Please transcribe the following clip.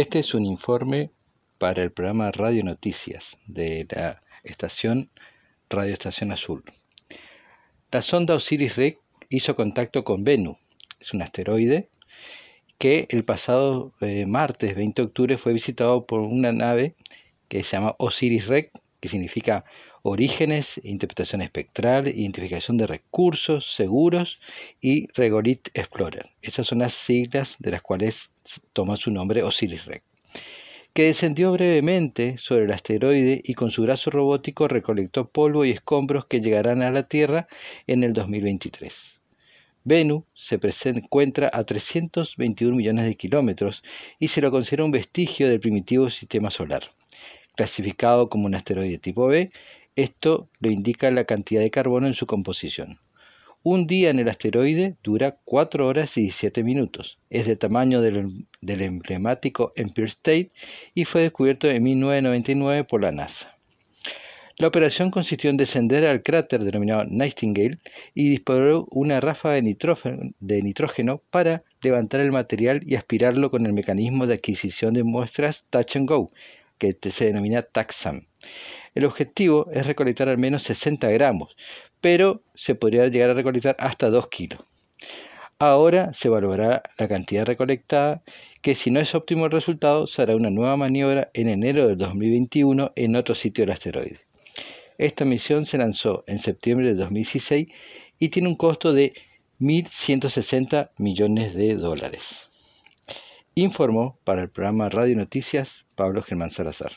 Este es un informe para el programa Radio Noticias de la estación Radio Estación Azul. La sonda Osiris-Rex hizo contacto con Venus, es un asteroide que el pasado eh, martes 20 de octubre fue visitado por una nave que se llama Osiris-Rex, que significa orígenes, interpretación espectral, identificación de recursos seguros y Regolith Explorer. Esas son las siglas de las cuales toma su nombre Osiris-Rex que descendió brevemente sobre el asteroide y con su brazo robótico recolectó polvo y escombros que llegarán a la Tierra en el 2023. Venus se encuentra a 321 millones de kilómetros y se lo considera un vestigio del primitivo sistema solar. Clasificado como un asteroide tipo B, esto lo indica la cantidad de carbono en su composición. Un día en el asteroide dura 4 horas y 17 minutos. Es de tamaño del, emblemático Empire State y fue descubierto en 1999 por la NASA. La operación consistió en descender al cráter denominado Nightingale y disparó una ráfaga de nitrógeno, de nitrógeno para levantar el material y aspirarlo con el mecanismo de adquisición de muestras Touch and Go, que se denomina TAXAM. El objetivo es recolectar al menos 60 gramos, pero se podría llegar a recolectar hasta 2 kilos. Ahora se evaluará la cantidad recolectada, que si no es óptimo el resultado, se hará una nueva maniobra en enero del 2021 en otro sitio del asteroide. Esta misión se lanzó en septiembre de 2016 y tiene un costo de 1.160 millones de dólares. Informó para el programa Radio Noticias Pablo Germán Salazar.